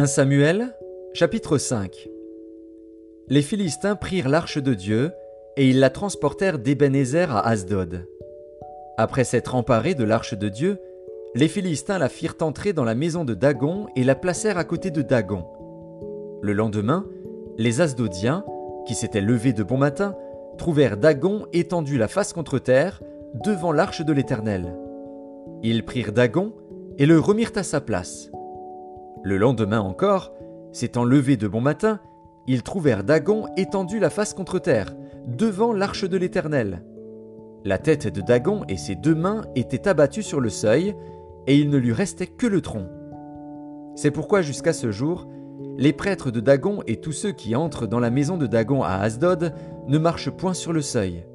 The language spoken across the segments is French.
1 Samuel, chapitre 5 Les Philistins prirent l'arche de Dieu, et ils la transportèrent d'Ebenezer à Asdod. Après s'être emparés de l'arche de Dieu, les Philistins la firent entrer dans la maison de Dagon et la placèrent à côté de Dagon. Le lendemain, les Asdodiens, qui s'étaient levés de bon matin, trouvèrent Dagon étendu la face contre terre, devant l'arche de l'Éternel. Ils prirent Dagon et le remirent à sa place. Le lendemain encore, s'étant levés de bon matin, ils trouvèrent Dagon étendu la face contre terre, devant l'arche de l'Éternel. La tête de Dagon et ses deux mains étaient abattues sur le seuil, et il ne lui restait que le tronc. C'est pourquoi jusqu'à ce jour, les prêtres de Dagon et tous ceux qui entrent dans la maison de Dagon à Asdod ne marchent point sur le seuil.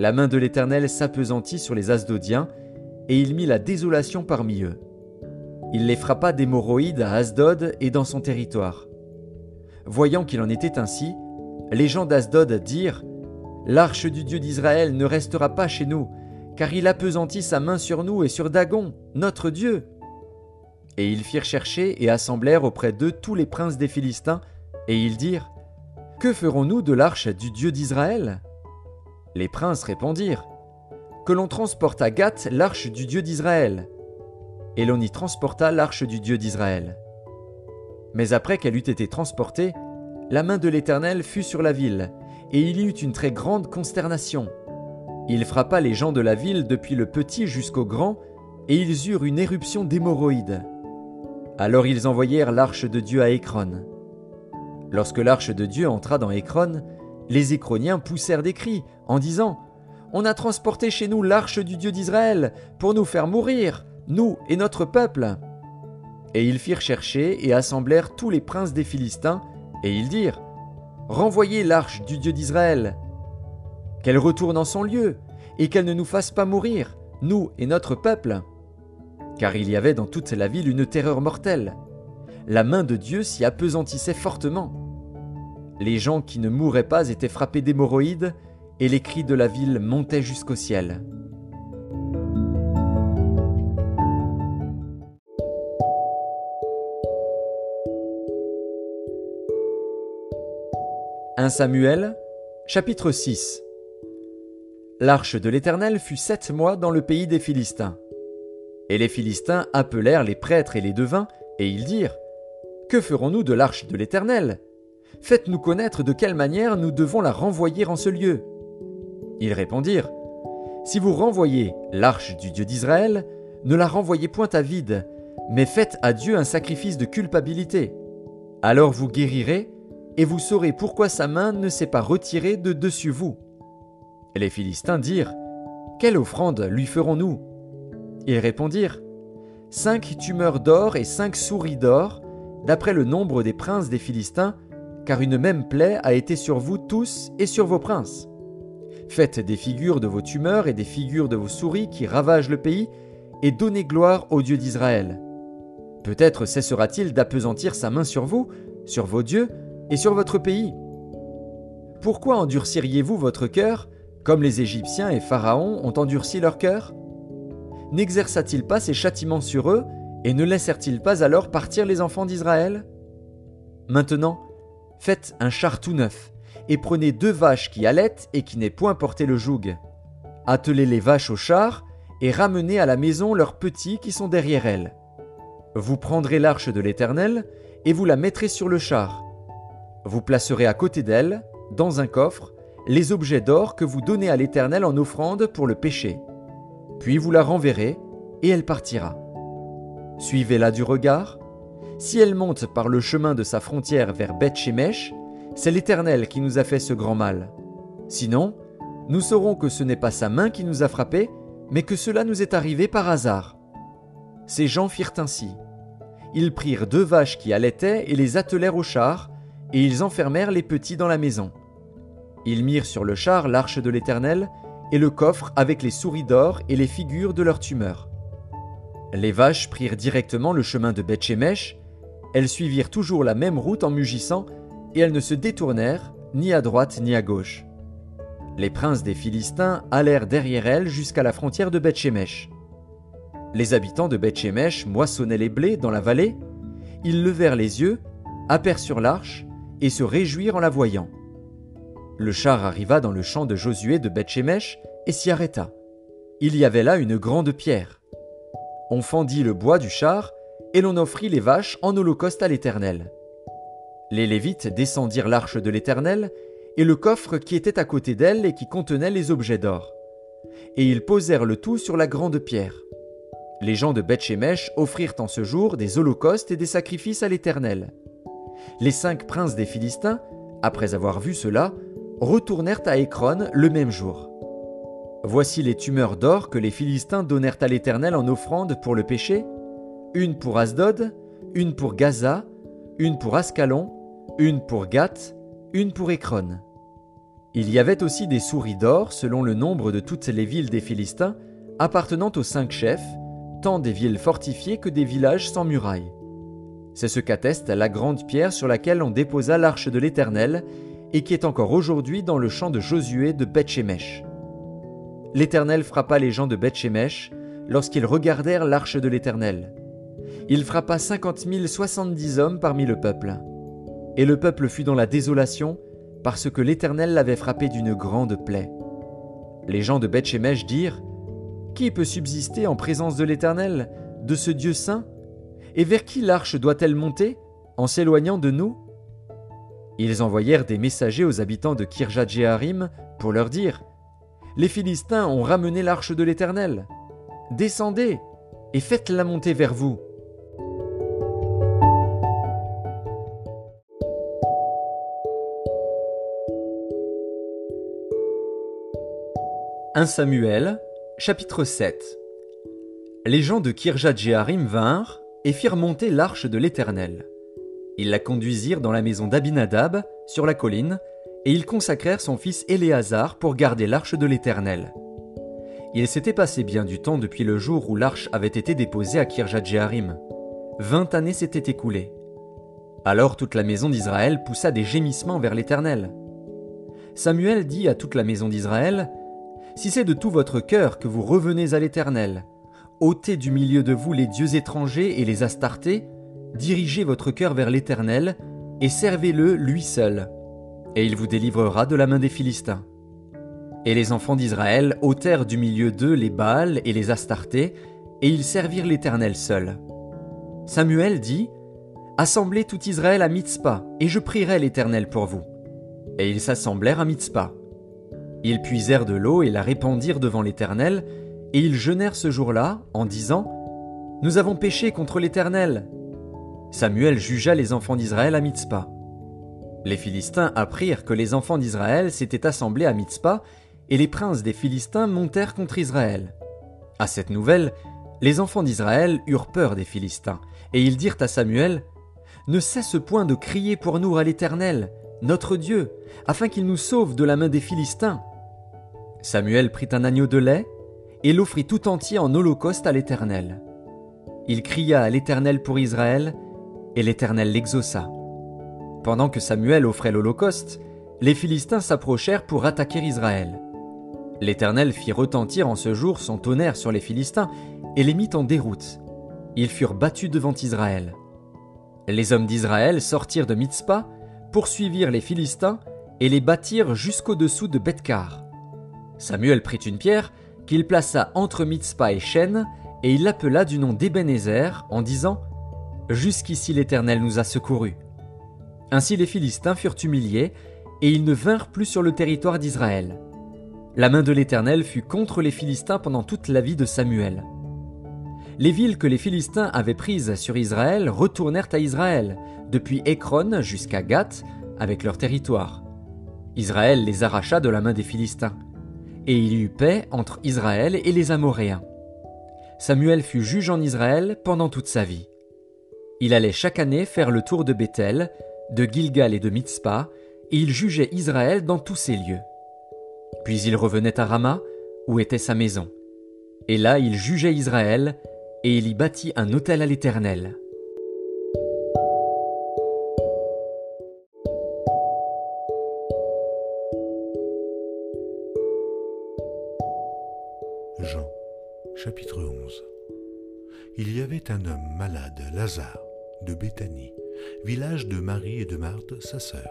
La main de l'Éternel s'apesantit sur les Asdodiens, et il mit la désolation parmi eux. Il les frappa d'hémorroïdes à Asdod et dans son territoire. Voyant qu'il en était ainsi, les gens d'Asdod dirent L'arche du Dieu d'Israël ne restera pas chez nous, car il appesantit sa main sur nous et sur Dagon, notre Dieu. Et ils firent chercher et assemblèrent auprès d'eux tous les princes des Philistins, et ils dirent Que ferons-nous de l'arche du Dieu d'Israël? Les princes répondirent Que l'on transporte à Gath l'arche du Dieu d'Israël et l'on y transporta l'arche du Dieu d'Israël. Mais après qu'elle eut été transportée, la main de l'Éternel fut sur la ville, et il y eut une très grande consternation. Il frappa les gens de la ville depuis le petit jusqu'au grand, et ils eurent une éruption d'hémorroïdes. Alors ils envoyèrent l'arche de Dieu à Écron. Lorsque l'arche de Dieu entra dans Écron, les Écroniens poussèrent des cris en disant On a transporté chez nous l'arche du Dieu d'Israël pour nous faire mourir nous et notre peuple. Et ils firent chercher et assemblèrent tous les princes des Philistins, et ils dirent, Renvoyez l'arche du Dieu d'Israël, qu'elle retourne en son lieu, et qu'elle ne nous fasse pas mourir, nous et notre peuple. Car il y avait dans toute la ville une terreur mortelle. La main de Dieu s'y apesantissait fortement. Les gens qui ne mouraient pas étaient frappés d'hémorroïdes, et les cris de la ville montaient jusqu'au ciel. 1 Samuel, chapitre 6 L'arche de l'Éternel fut sept mois dans le pays des Philistins. Et les Philistins appelèrent les prêtres et les devins, et ils dirent Que ferons-nous de l'arche de l'Éternel? Faites-nous connaître de quelle manière nous devons la renvoyer en ce lieu. Ils répondirent Si vous renvoyez l'arche du Dieu d'Israël, ne la renvoyez point à vide, mais faites à Dieu un sacrifice de culpabilité. Alors vous guérirez, et vous saurez pourquoi sa main ne s'est pas retirée de dessus vous. les Philistins dirent Quelle offrande lui ferons-nous? Ils répondirent Cinq tumeurs d'or et cinq souris d'or, d'après le nombre des princes des Philistins, car une même plaie a été sur vous tous et sur vos princes. Faites des figures de vos tumeurs et des figures de vos souris qui ravagent le pays, et donnez gloire au Dieu d'Israël. Peut-être cessera-t-il d'appesantir sa main sur vous, sur vos dieux, et sur votre pays. Pourquoi endurciriez-vous votre cœur, comme les Égyptiens et Pharaon ont endurci leur cœur? N'exerça-t-il pas ses châtiments sur eux, et ne laissèrent-ils pas alors partir les enfants d'Israël? Maintenant, faites un char tout neuf, et prenez deux vaches qui allaitent et qui n'aient point porté le joug. Attelez les vaches au char, et ramenez à la maison leurs petits qui sont derrière elles. Vous prendrez l'arche de l'Éternel, et vous la mettrez sur le char, vous placerez à côté d'elle, dans un coffre, les objets d'or que vous donnez à l'Éternel en offrande pour le péché. Puis vous la renverrez, et elle partira. Suivez-la du regard. Si elle monte par le chemin de sa frontière vers Beth-Shemesh, c'est l'Éternel qui nous a fait ce grand mal. Sinon, nous saurons que ce n'est pas sa main qui nous a frappés, mais que cela nous est arrivé par hasard. Ces gens firent ainsi. Ils prirent deux vaches qui allaitaient et les attelèrent au char, et ils enfermèrent les petits dans la maison. Ils mirent sur le char l'arche de l'Éternel, et le coffre avec les souris d'or et les figures de leurs tumeurs. Les vaches prirent directement le chemin de Bethshemesh, elles suivirent toujours la même route en mugissant, et elles ne se détournèrent ni à droite ni à gauche. Les princes des Philistins allèrent derrière elles jusqu'à la frontière de Bethshemesh. Les habitants de Bethshemesh moissonnaient les blés dans la vallée, ils levèrent les yeux, aperçurent l'arche, et se réjouirent en la voyant. Le char arriva dans le champ de Josué de Bethshemesh et s'y arrêta. Il y avait là une grande pierre. On fendit le bois du char, et l'on offrit les vaches en holocauste à l'Éternel. Les Lévites descendirent l'arche de l'Éternel, et le coffre qui était à côté d'elle et qui contenait les objets d'or. Et ils posèrent le tout sur la grande pierre. Les gens de Bethshemesh offrirent en ce jour des holocaustes et des sacrifices à l'Éternel. Les cinq princes des Philistins, après avoir vu cela, retournèrent à Écron le même jour. Voici les tumeurs d'or que les Philistins donnèrent à l'Éternel en offrande pour le péché, une pour Asdod, une pour Gaza, une pour Ascalon, une pour Gath, une pour Écron. Il y avait aussi des souris d'or selon le nombre de toutes les villes des Philistins, appartenant aux cinq chefs, tant des villes fortifiées que des villages sans murailles. C'est ce qu'atteste la grande pierre sur laquelle on déposa l'arche de l'Éternel, et qui est encore aujourd'hui dans le champ de Josué de Bethshemesh. L'Éternel frappa les gens de Bethshemesh lorsqu'ils regardèrent l'arche de l'Éternel. Il frappa cinquante mille soixante-dix hommes parmi le peuple. Et le peuple fut dans la désolation, parce que l'Éternel l'avait frappé d'une grande plaie. Les gens de Bethshemesh dirent Qui peut subsister en présence de l'Éternel, de ce Dieu saint? Et vers qui l'arche doit-elle monter, en s'éloignant de nous? Ils envoyèrent des messagers aux habitants de Kirjat pour leur dire Les Philistins ont ramené l'arche de l'Éternel. Descendez et faites-la monter vers vous. 1 Samuel, chapitre 7 Les gens de Kirjat Jeharim vinrent et firent monter l'arche de l'Éternel. Ils la conduisirent dans la maison d'Abinadab, sur la colline, et ils consacrèrent son fils Éléazar pour garder l'arche de l'Éternel. Il s'était passé bien du temps depuis le jour où l'arche avait été déposée à Kirjat Jeharim. Vingt années s'étaient écoulées. Alors toute la maison d'Israël poussa des gémissements vers l'Éternel. Samuel dit à toute la maison d'Israël si c'est de tout votre cœur que vous revenez à l'Éternel, ôtez du milieu de vous les dieux étrangers et les astartés, dirigez votre cœur vers l'Éternel, et servez-le lui seul, et il vous délivrera de la main des Philistins. Et les enfants d'Israël ôtèrent du milieu d'eux les Baals et les Astartés, et ils servirent l'Éternel seul. Samuel dit, Assemblez tout Israël à Mitzpah, et je prierai l'Éternel pour vous. Et ils s'assemblèrent à Mitzpah. Ils puisèrent de l'eau et la répandirent devant l'Éternel, et ils jeûnèrent ce jour-là, en disant Nous avons péché contre l'Éternel. Samuel jugea les enfants d'Israël à Mitzpah. Les Philistins apprirent que les enfants d'Israël s'étaient assemblés à Mitzpah, et les princes des Philistins montèrent contre Israël. À cette nouvelle, les enfants d'Israël eurent peur des Philistins, et ils dirent à Samuel Ne cesse point de crier pour nous à l'Éternel, notre Dieu, afin qu'il nous sauve de la main des Philistins. Samuel prit un agneau de lait et l'offrit tout entier en holocauste à l'Éternel. Il cria à l'Éternel pour Israël, et l'Éternel l'exauça. Pendant que Samuel offrait l'holocauste, les Philistins s'approchèrent pour attaquer Israël. L'Éternel fit retentir en ce jour son tonnerre sur les Philistins et les mit en déroute. Ils furent battus devant Israël. Les hommes d'Israël sortirent de Mitzpah, poursuivirent les Philistins et les battirent jusqu'au-dessous de Bethkar. Samuel prit une pierre qu'il plaça entre Mitzpah et Shen, et il l'appela du nom d'Ebenezer en disant Jusqu'ici l'Éternel nous a secourus. Ainsi les Philistins furent humiliés, et ils ne vinrent plus sur le territoire d'Israël. La main de l'Éternel fut contre les Philistins pendant toute la vie de Samuel. Les villes que les Philistins avaient prises sur Israël retournèrent à Israël, depuis Écron jusqu'à Gath, avec leur territoire. Israël les arracha de la main des Philistins et il y eut paix entre Israël et les Amoréens. Samuel fut juge en Israël pendant toute sa vie. Il allait chaque année faire le tour de Bethel, de Gilgal et de Mitzpah, et il jugeait Israël dans tous ces lieux. Puis il revenait à Rama, où était sa maison. Et là il jugeait Israël, et il y bâtit un autel à l'Éternel. Chapitre 11 Il y avait un homme malade, Lazare, de Béthanie, village de Marie et de Marthe, sa sœur.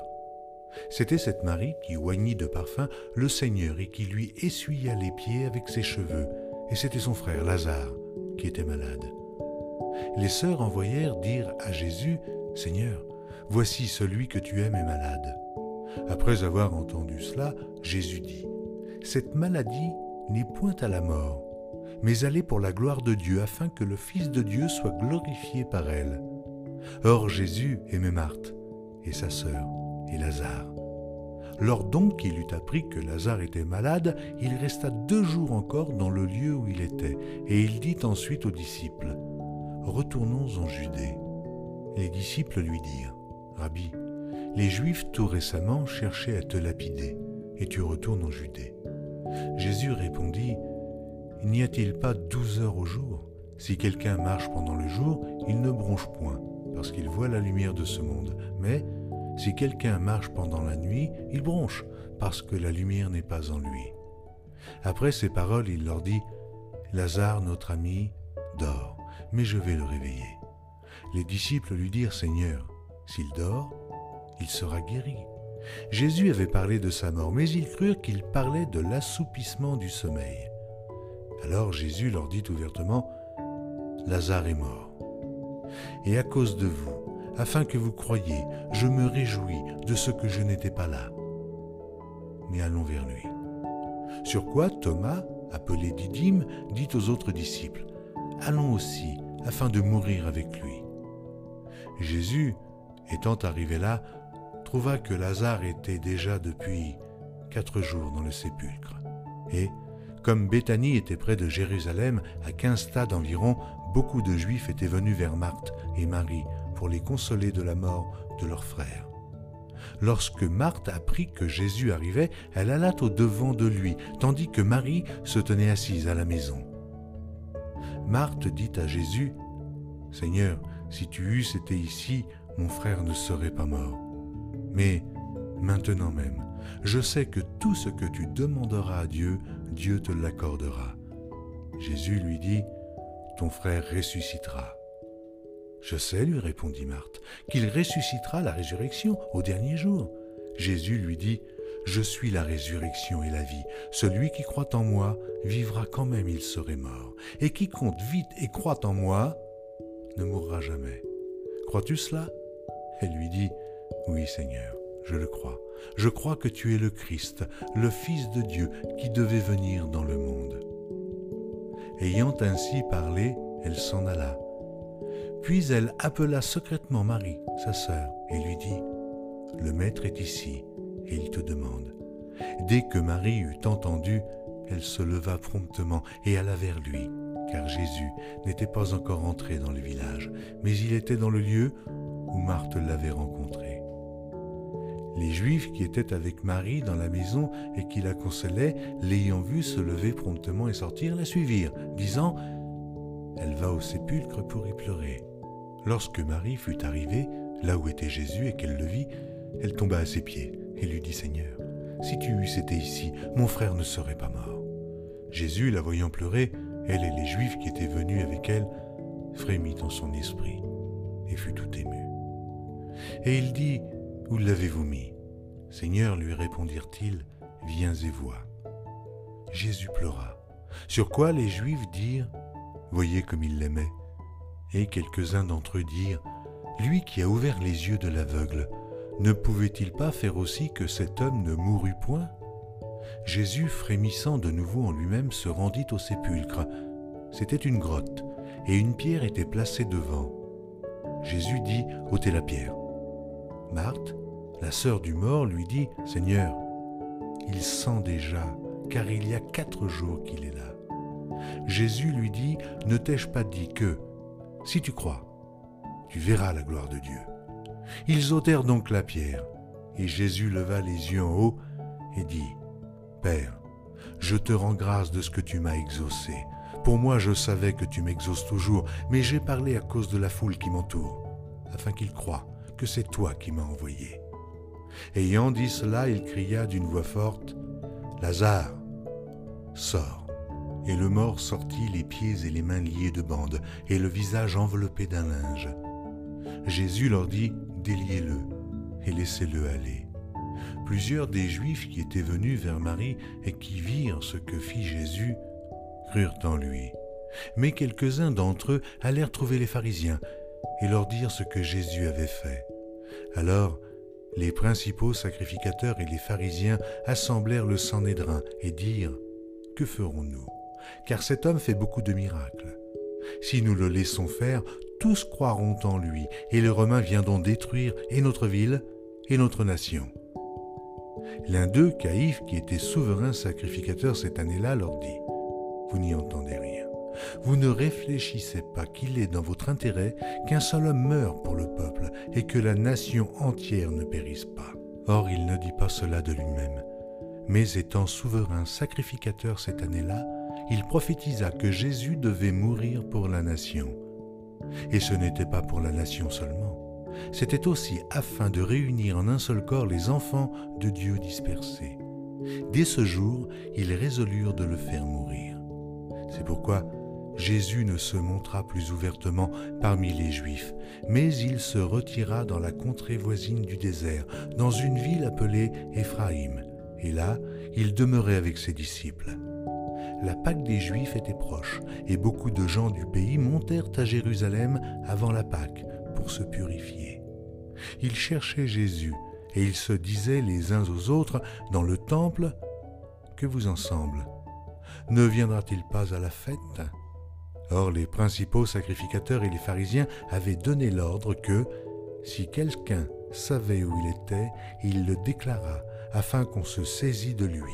C'était cette Marie qui oignit de parfum le Seigneur et qui lui essuya les pieds avec ses cheveux, et c'était son frère Lazare qui était malade. Les sœurs envoyèrent dire à Jésus, Seigneur, voici celui que tu aimes est malade. Après avoir entendu cela, Jésus dit, Cette maladie n'est point à la mort, mais elle est pour la gloire de Dieu, afin que le Fils de Dieu soit glorifié par elle. Or Jésus aimait Marthe et sa sœur et Lazare. Lors donc qu'il eut appris que Lazare était malade, il resta deux jours encore dans le lieu où il était, et il dit ensuite aux disciples, Retournons en Judée. Les disciples lui dirent, Rabbi, les Juifs tout récemment cherchaient à te lapider, et tu retournes en Judée. Jésus répondit, N'y a-t-il pas douze heures au jour? Si quelqu'un marche pendant le jour, il ne bronche point, parce qu'il voit la lumière de ce monde, mais si quelqu'un marche pendant la nuit, il bronche, parce que la lumière n'est pas en lui. Après ces paroles, il leur dit, Lazare, notre ami, dort, mais je vais le réveiller. Les disciples lui dirent, Seigneur, s'il dort, il sera guéri. Jésus avait parlé de sa mort, mais ils crurent qu'il parlait de l'assoupissement du sommeil. Alors Jésus leur dit ouvertement, Lazare est mort. Et à cause de vous, afin que vous croyiez, je me réjouis de ce que je n'étais pas là. Mais allons vers lui. Sur quoi Thomas, appelé Didyme, dit aux autres disciples, Allons aussi, afin de mourir avec lui. Jésus, étant arrivé là, trouva que Lazare était déjà depuis quatre jours dans le sépulcre. Et, comme Béthanie était près de Jérusalem, à quinze stades environ, beaucoup de Juifs étaient venus vers Marthe et Marie pour les consoler de la mort de leur frère. Lorsque Marthe apprit que Jésus arrivait, elle alla au devant de lui, tandis que Marie se tenait assise à la maison. Marthe dit à Jésus, Seigneur, si tu eusses été ici, mon frère ne serait pas mort. Mais maintenant même, je sais que tout ce que tu demanderas à Dieu, Dieu te l'accordera. Jésus lui dit, Ton frère ressuscitera. Je sais, lui répondit Marthe, qu'il ressuscitera la résurrection au dernier jour. Jésus lui dit, Je suis la résurrection et la vie. Celui qui croit en moi vivra quand même il serait mort. Et quiconque vit et croit en moi ne mourra jamais. Crois-tu cela? Elle lui dit, Oui Seigneur, je le crois. Je crois que tu es le Christ, le Fils de Dieu qui devait venir dans le monde. Ayant ainsi parlé, elle s'en alla puis elle appela secrètement Marie, sa sœur, et lui dit, Le Maître est ici, et il te demande. Dès que Marie eut entendu, elle se leva promptement et alla vers lui, car Jésus n'était pas encore entré dans le village, mais il était dans le lieu où Marthe l'avait rencontré. Les Juifs qui étaient avec Marie dans la maison et qui la consolaient, l'ayant vue se lever promptement et sortir, la suivirent, disant Elle va au sépulcre pour y pleurer. Lorsque Marie fut arrivée là où était Jésus et qu'elle le vit, elle tomba à ses pieds et lui dit Seigneur, si tu eusses été ici, mon frère ne serait pas mort. Jésus, la voyant pleurer, elle et les Juifs qui étaient venus avec elle, frémit en son esprit et fut tout ému. Et il dit, Où l'avez-vous mis? Seigneur, lui répondirent-ils, viens et vois. Jésus pleura, sur quoi les Juifs dirent, Voyez comme il l'aimait. Et quelques-uns d'entre eux dirent, Lui qui a ouvert les yeux de l'aveugle, ne pouvait-il pas faire aussi que cet homme ne mourût point? Jésus, frémissant de nouveau en lui-même, se rendit au sépulcre. C'était une grotte, et une pierre était placée devant. Jésus dit, ôtez la pierre. Marthe, la sœur du mort, lui dit, Seigneur, il sent déjà, car il y a quatre jours qu'il est là. Jésus lui dit, ne t'ai-je pas dit que, si tu crois, tu verras la gloire de Dieu? Ils ôtèrent donc la pierre, et Jésus leva les yeux en haut et dit, Père, je te rends grâce de ce que tu m'as exaucé. Pour moi je savais que tu m'exauces toujours, mais j'ai parlé à cause de la foule qui m'entoure, afin qu'ils croient que c'est toi qui m'as envoyé. Ayant dit cela, il cria d'une voix forte, Lazare, sors. Et le mort sortit les pieds et les mains liés de bandes, et le visage enveloppé d'un linge. Jésus leur dit, déliez-le et laissez-le aller. Plusieurs des Juifs qui étaient venus vers Marie et qui virent ce que fit Jésus crurent en lui. Mais quelques-uns d'entre eux allèrent trouver les pharisiens et leur dire ce que Jésus avait fait. Alors les principaux sacrificateurs et les pharisiens assemblèrent le Sanhédrin et dirent Que ferons-nous? Car cet homme fait beaucoup de miracles. Si nous le laissons faire, tous croiront en lui, et les Romains viendront détruire et notre ville et notre nation. L'un d'eux, Caïphe, qui était souverain sacrificateur cette année-là, leur dit Vous n'y entendez rien. Vous ne réfléchissez pas qu'il est dans votre intérêt qu'un seul homme meure pour le peuple et que la nation entière ne périsse pas. Or il ne dit pas cela de lui-même, mais étant souverain sacrificateur cette année-là, il prophétisa que Jésus devait mourir pour la nation. Et ce n'était pas pour la nation seulement, c'était aussi afin de réunir en un seul corps les enfants de Dieu dispersés. Dès ce jour, ils résolurent de le faire mourir. C'est pourquoi Jésus ne se montra plus ouvertement parmi les Juifs, mais il se retira dans la contrée voisine du désert, dans une ville appelée Éphraïm, et là il demeurait avec ses disciples. La Pâque des Juifs était proche, et beaucoup de gens du pays montèrent à Jérusalem avant la Pâque pour se purifier. Ils cherchaient Jésus, et ils se disaient les uns aux autres dans le temple, Que vous ensemble Ne viendra-t-il pas à la fête? Or les principaux sacrificateurs et les pharisiens avaient donné l'ordre que, si quelqu'un savait où il était, il le déclara, afin qu'on se saisit de lui.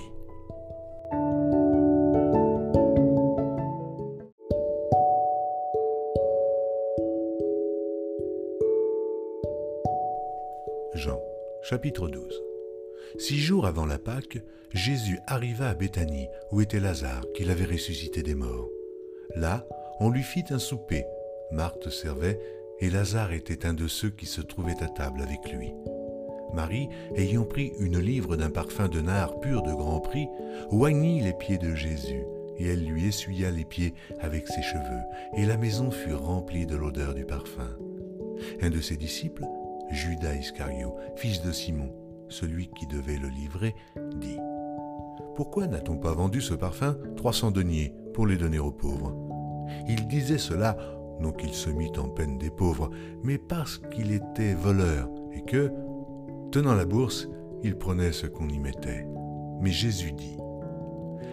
Jean, chapitre 12 Six jours avant la Pâque, Jésus arriva à Béthanie, où était Lazare, qu'il avait ressuscité des morts. Là, on lui fit un souper. Marthe servait, et Lazare était un de ceux qui se trouvaient à table avec lui. Marie, ayant pris une livre d'un parfum de nard pur de grand prix, oignit les pieds de Jésus, et elle lui essuya les pieds avec ses cheveux, et la maison fut remplie de l'odeur du parfum. Un de ses disciples, Judas Iscario, fils de Simon, celui qui devait le livrer, dit Pourquoi n'a-t-on pas vendu ce parfum trois cents deniers pour les donner aux pauvres? Il disait cela non qu'il se mit en peine des pauvres, mais parce qu'il était voleur et que, tenant la bourse, il prenait ce qu'on y mettait. Mais Jésus dit,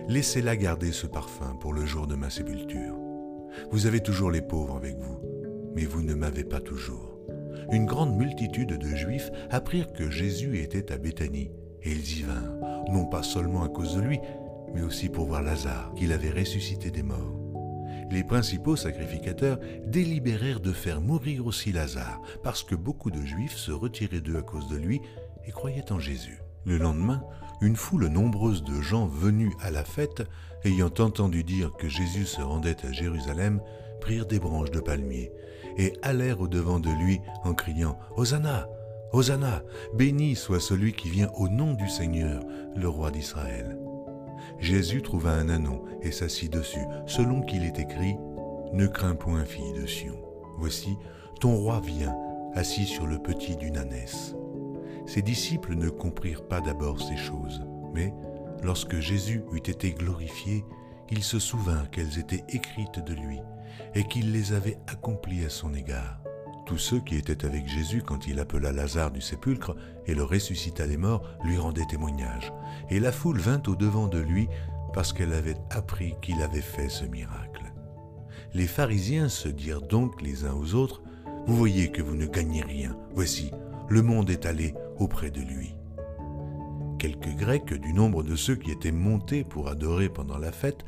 Laissez-la garder ce parfum pour le jour de ma sépulture. Vous avez toujours les pauvres avec vous, mais vous ne m'avez pas toujours. Une grande multitude de Juifs apprirent que Jésus était à Béthanie, et ils y vinrent, non pas seulement à cause de lui, mais aussi pour voir Lazare, qu'il avait ressuscité des morts les principaux sacrificateurs délibérèrent de faire mourir aussi Lazare, parce que beaucoup de Juifs se retiraient d'eux à cause de lui et croyaient en Jésus. Le lendemain, une foule nombreuse de gens venus à la fête, ayant entendu dire que Jésus se rendait à Jérusalem, prirent des branches de palmier et allèrent au-devant de lui en criant Hosanna Hosanna Béni soit celui qui vient au nom du Seigneur, le roi d'Israël. Jésus trouva un anon et s'assit dessus, selon qu'il est écrit Ne crains point, fille de Sion. Voici, ton roi vient, assis sur le petit d'une ânesse. Ses disciples ne comprirent pas d'abord ces choses, mais lorsque Jésus eut été glorifié, il se souvint qu'elles étaient écrites de lui et qu'il les avait accomplies à son égard. Tous ceux qui étaient avec Jésus quand il appela Lazare du sépulcre et le ressuscita des morts lui rendaient témoignage. Et la foule vint au-devant de lui parce qu'elle avait appris qu'il avait fait ce miracle. Les pharisiens se dirent donc les uns aux autres, Vous voyez que vous ne gagnez rien, voici, le monde est allé auprès de lui. Quelques Grecs du nombre de ceux qui étaient montés pour adorer pendant la fête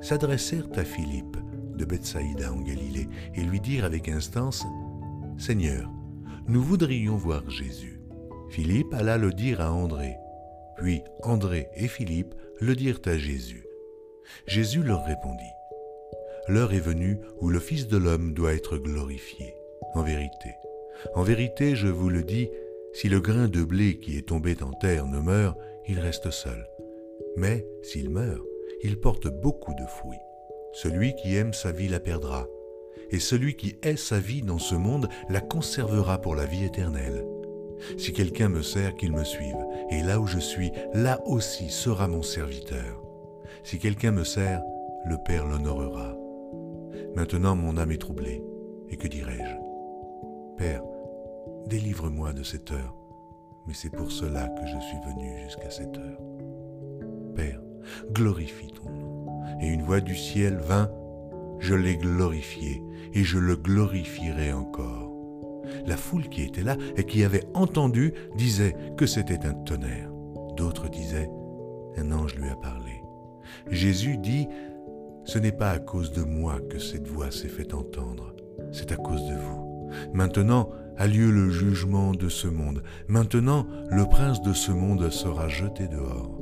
s'adressèrent à Philippe de Bethsaïda en Galilée et lui dirent avec instance Seigneur, nous voudrions voir Jésus. Philippe alla le dire à André. Puis André et Philippe le dirent à Jésus. Jésus leur répondit. L'heure est venue où le Fils de l'homme doit être glorifié. En vérité, en vérité, je vous le dis, si le grain de blé qui est tombé en terre ne meurt, il reste seul. Mais s'il meurt, il porte beaucoup de fruits. Celui qui aime sa vie la perdra, et celui qui hait sa vie dans ce monde la conservera pour la vie éternelle. Si quelqu'un me sert, qu'il me suive, et là où je suis, là aussi sera mon serviteur. Si quelqu'un me sert, le Père l'honorera. Maintenant mon âme est troublée, et que dirais-je? Père, délivre-moi de cette heure, mais c'est pour cela que je suis venu jusqu'à cette heure. Père, glorifie ton nom. Et une voix du ciel vint, je l'ai glorifié, et je le glorifierai encore. La foule qui était là et qui avait entendu disait que c'était un tonnerre. D'autres disaient, un ange lui a parlé. Jésus dit, ce n'est pas à cause de moi que cette voix s'est fait entendre, c'est à cause de vous. Maintenant a lieu le jugement de ce monde. Maintenant, le prince de ce monde sera jeté dehors.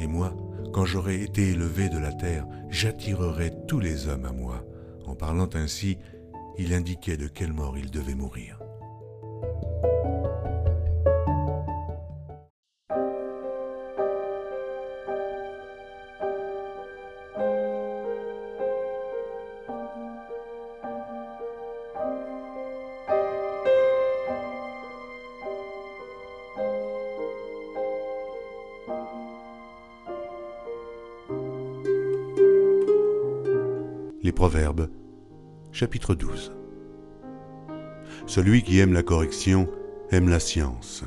Et moi, quand j'aurai été élevé de la terre, j'attirerai tous les hommes à moi. En parlant ainsi, il indiquait de quelle mort il devait mourir. Chapitre 12. Celui qui aime la correction aime la science.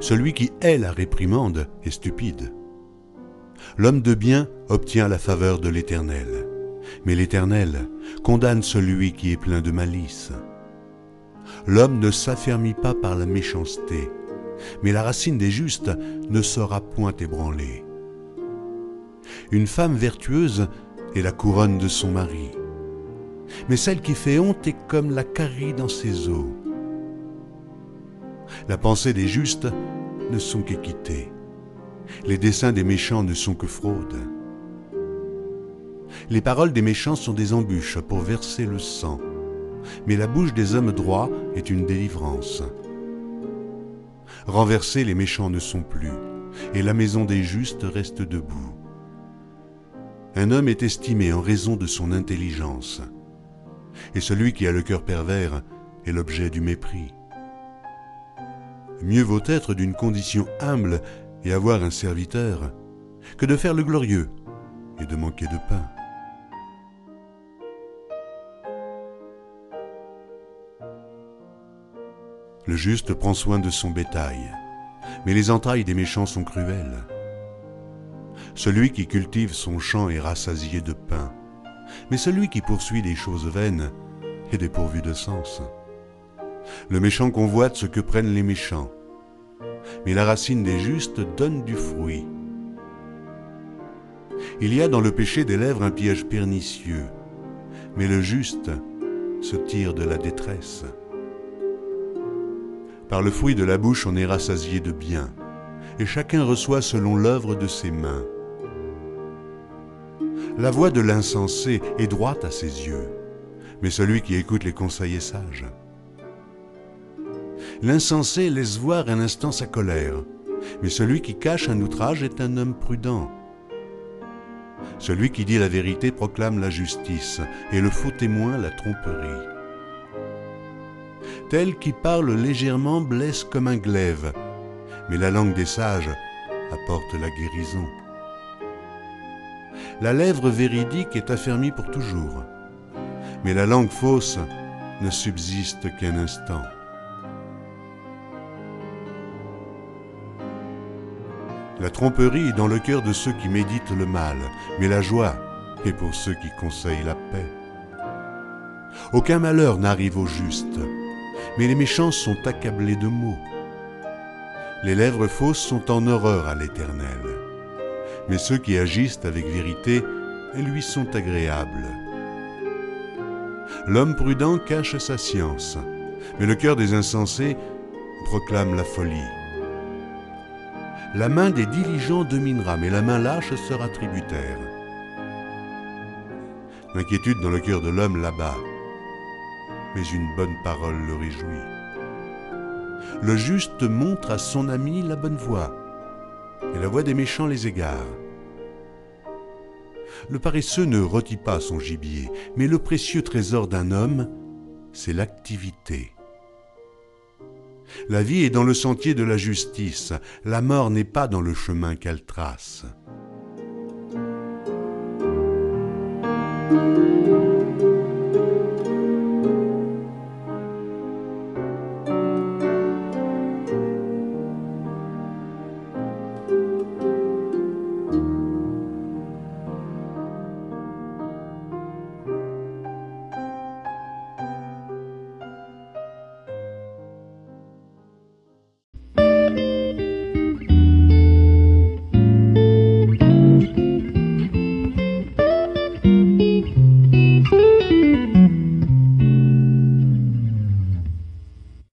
Celui qui hait la réprimande est stupide. L'homme de bien obtient la faveur de l'Éternel, mais l'Éternel condamne celui qui est plein de malice. L'homme ne s'affermit pas par la méchanceté, mais la racine des justes ne sera point ébranlée. Une femme vertueuse et la couronne de son mari. Mais celle qui fait honte est comme la carie dans ses eaux. La pensée des justes ne sont qu'équité. Les desseins des méchants ne sont que fraude. Les paroles des méchants sont des embûches pour verser le sang, mais la bouche des hommes droits est une délivrance. Renversés, les méchants ne sont plus, et la maison des justes reste debout. Un homme est estimé en raison de son intelligence, et celui qui a le cœur pervers est l'objet du mépris. Mieux vaut être d'une condition humble et avoir un serviteur que de faire le glorieux et de manquer de pain. Le juste prend soin de son bétail, mais les entrailles des méchants sont cruelles. Celui qui cultive son champ est rassasié de pain, mais celui qui poursuit des choses vaines est dépourvu de sens. Le méchant convoite ce que prennent les méchants, mais la racine des justes donne du fruit. Il y a dans le péché des lèvres un piège pernicieux, mais le juste se tire de la détresse. Par le fruit de la bouche on est rassasié de bien, et chacun reçoit selon l'œuvre de ses mains. La voix de l'insensé est droite à ses yeux, mais celui qui écoute les conseils est sage. L'insensé laisse voir un instant sa colère, mais celui qui cache un outrage est un homme prudent. Celui qui dit la vérité proclame la justice, et le faux témoin la tromperie. Tel qui parle légèrement blesse comme un glaive, mais la langue des sages apporte la guérison. La lèvre véridique est affermie pour toujours, mais la langue fausse ne subsiste qu'un instant. La tromperie est dans le cœur de ceux qui méditent le mal, mais la joie est pour ceux qui conseillent la paix. Aucun malheur n'arrive au juste, mais les méchants sont accablés de maux. Les lèvres fausses sont en horreur à l'Éternel mais ceux qui agissent avec vérité lui sont agréables. L'homme prudent cache sa science, mais le cœur des insensés proclame la folie. La main des diligents dominera, mais la main lâche sera tributaire. L'inquiétude dans le cœur de l'homme l'abat, mais une bonne parole le réjouit. Le juste montre à son ami la bonne voie, et la voix des méchants les égare. Le paresseux ne rôtit pas son gibier, mais le précieux trésor d'un homme, c'est l'activité. La vie est dans le sentier de la justice, la mort n'est pas dans le chemin qu'elle trace.